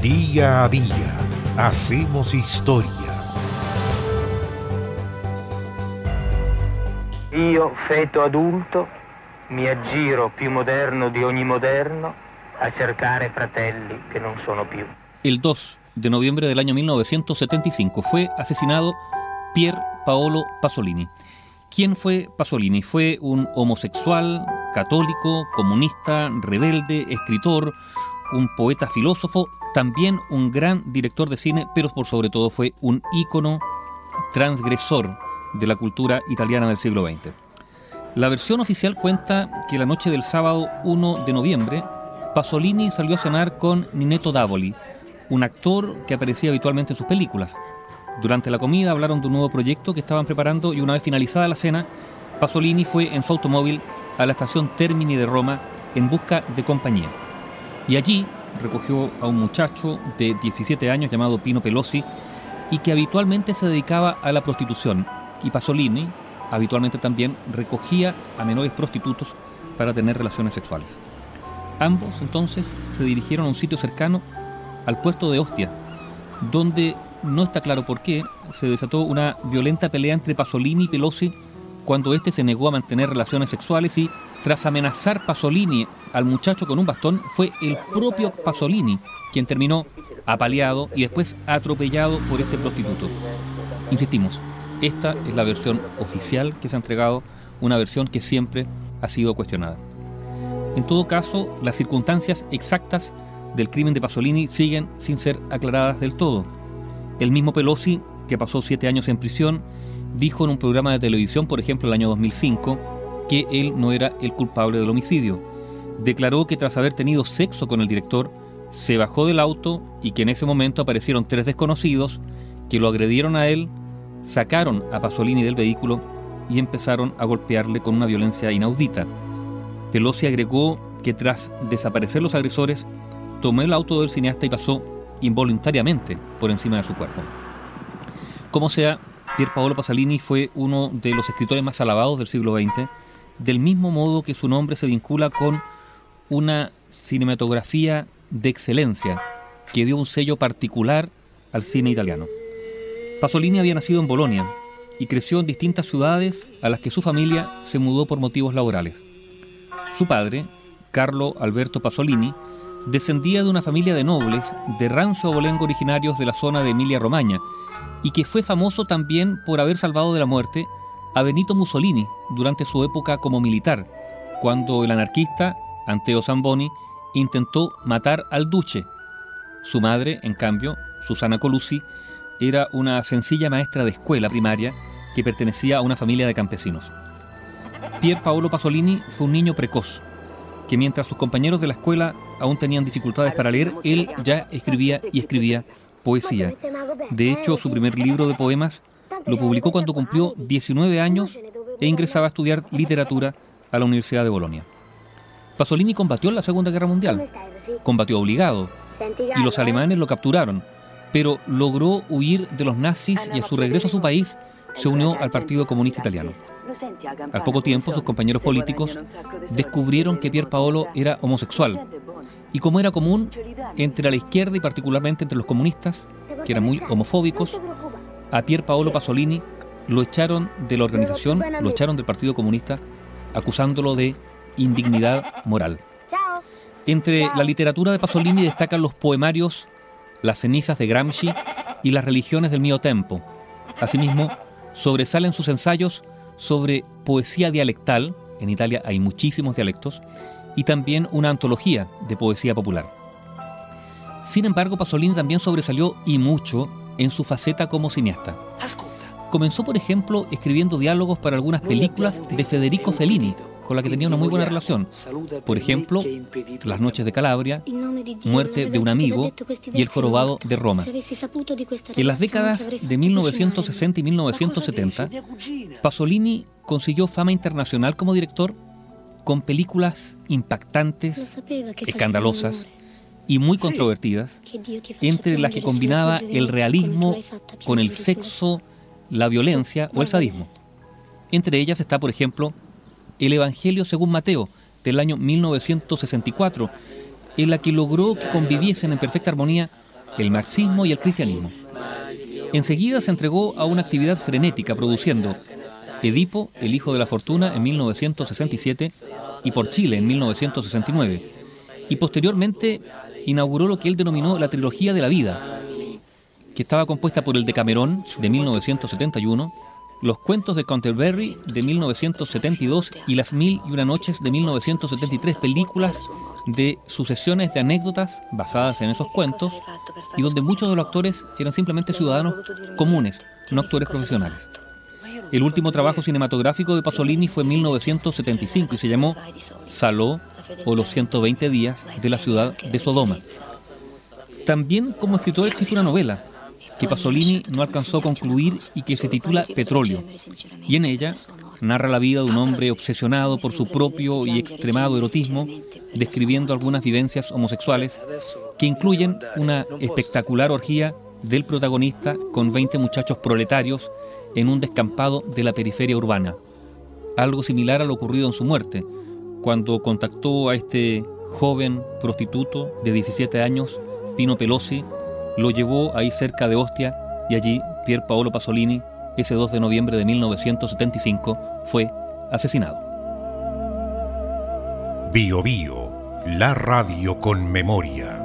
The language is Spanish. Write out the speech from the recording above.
Día a día hacemos historia. Io, feto adulto, mi aggiro più moderno di ogni moderno a cercare fratelli che non sono più. El 2 de noviembre del año 1975 fue asesinado Pier Paolo Pasolini. ¿Quién fue Pasolini? Fue un homosexual, católico, comunista, rebelde, escritor, un poeta filósofo, también un gran director de cine, pero por sobre todo fue un ícono transgresor de la cultura italiana del siglo XX. La versión oficial cuenta que la noche del sábado 1 de noviembre, Pasolini salió a cenar con Ninetto Davoli, un actor que aparecía habitualmente en sus películas. Durante la comida hablaron de un nuevo proyecto que estaban preparando y una vez finalizada la cena, Pasolini fue en su automóvil a la estación Termini de Roma en busca de compañía. Y allí recogió a un muchacho de 17 años llamado Pino Pelosi y que habitualmente se dedicaba a la prostitución. Y Pasolini habitualmente también recogía a menores prostitutos para tener relaciones sexuales. Ambos entonces se dirigieron a un sitio cercano al puerto de Ostia, donde no está claro por qué se desató una violenta pelea entre Pasolini y Pelosi cuando éste se negó a mantener relaciones sexuales y, tras amenazar Pasolini al muchacho con un bastón, fue el propio Pasolini quien terminó apaleado y después atropellado por este prostituto. Insistimos, esta es la versión oficial que se ha entregado, una versión que siempre ha sido cuestionada. En todo caso, las circunstancias exactas del crimen de Pasolini siguen sin ser aclaradas del todo. El mismo Pelosi, que pasó siete años en prisión, dijo en un programa de televisión, por ejemplo, el año 2005, que él no era el culpable del homicidio. Declaró que tras haber tenido sexo con el director, se bajó del auto y que en ese momento aparecieron tres desconocidos que lo agredieron a él, sacaron a Pasolini del vehículo y empezaron a golpearle con una violencia inaudita. Pelosi agregó que tras desaparecer los agresores, tomó el auto del cineasta y pasó involuntariamente por encima de su cuerpo. Como sea, Pier Paolo Pasolini fue uno de los escritores más alabados del siglo XX, del mismo modo que su nombre se vincula con una cinematografía de excelencia que dio un sello particular al cine italiano. Pasolini había nacido en Bolonia y creció en distintas ciudades a las que su familia se mudó por motivos laborales. Su padre, Carlo Alberto Pasolini, descendía de una familia de nobles de rancio abolengo originarios de la zona de Emilia-Romagna y que fue famoso también por haber salvado de la muerte a Benito Mussolini durante su época como militar, cuando el anarquista Anteo Zamboni intentó matar al duce. Su madre, en cambio, Susana Colusi, era una sencilla maestra de escuela primaria que pertenecía a una familia de campesinos. Pier Paolo Pasolini fue un niño precoz, que mientras sus compañeros de la escuela aún tenían dificultades para leer, él ya escribía y escribía poesía. De hecho, su primer libro de poemas lo publicó cuando cumplió 19 años e ingresaba a estudiar literatura a la Universidad de Bolonia. Pasolini combatió en la Segunda Guerra Mundial, combatió obligado, y los alemanes lo capturaron, pero logró huir de los nazis y a su regreso a su país se unió al Partido Comunista Italiano. Al poco tiempo, sus compañeros políticos descubrieron que Pier Paolo era homosexual. Y como era común entre la izquierda y particularmente entre los comunistas, que eran muy homofóbicos, a Pier Paolo Pasolini lo echaron de la organización, lo echaron del Partido Comunista, acusándolo de indignidad moral. Entre la literatura de Pasolini destacan los poemarios Las cenizas de Gramsci y Las religiones del mío tempo. Asimismo, sobresalen sus ensayos sobre poesía dialectal, en Italia hay muchísimos dialectos, y también una antología de poesía popular. Sin embargo, Pasolini también sobresalió y mucho en su faceta como cineasta. Comenzó, por ejemplo, escribiendo diálogos para algunas películas de Federico Fellini, con la que tenía una muy buena relación. Por ejemplo, Las noches de Calabria, Muerte de un amigo y El jorobado de Roma. En las décadas de 1960 y 1970, Pasolini consiguió fama internacional como director con películas impactantes, escandalosas y muy controvertidas, entre las que combinaba el realismo con el sexo, la violencia o el sadismo. Entre ellas está, por ejemplo, el Evangelio según Mateo, del año 1964, en la que logró que conviviesen en perfecta armonía el marxismo y el cristianismo. Enseguida se entregó a una actividad frenética produciendo Edipo, el hijo de la fortuna, en 1967 y por Chile en 1969. Y posteriormente inauguró lo que él denominó la trilogía de la vida, que estaba compuesta por el Decamerón de 1971, los cuentos de Canterbury de 1972 y Las Mil y Una Noches de 1973, películas de sucesiones de anécdotas basadas en esos cuentos y donde muchos de los actores eran simplemente ciudadanos comunes, no actores profesionales. El último trabajo cinematográfico de Pasolini fue en 1975 y se llamó Saló o los 120 días de la ciudad de Sodoma. También como escritor existe una novela que Pasolini no alcanzó a concluir y que se titula Petróleo. Y en ella narra la vida de un hombre obsesionado por su propio y extremado erotismo, describiendo algunas vivencias homosexuales que incluyen una espectacular orgía del protagonista con 20 muchachos proletarios en un descampado de la periferia urbana. Algo similar a lo ocurrido en su muerte, cuando contactó a este joven prostituto de 17 años, Pino Pelosi, lo llevó ahí cerca de Ostia y allí Pier Paolo Pasolini, ese 2 de noviembre de 1975, fue asesinado. Bio Bio, la radio con memoria.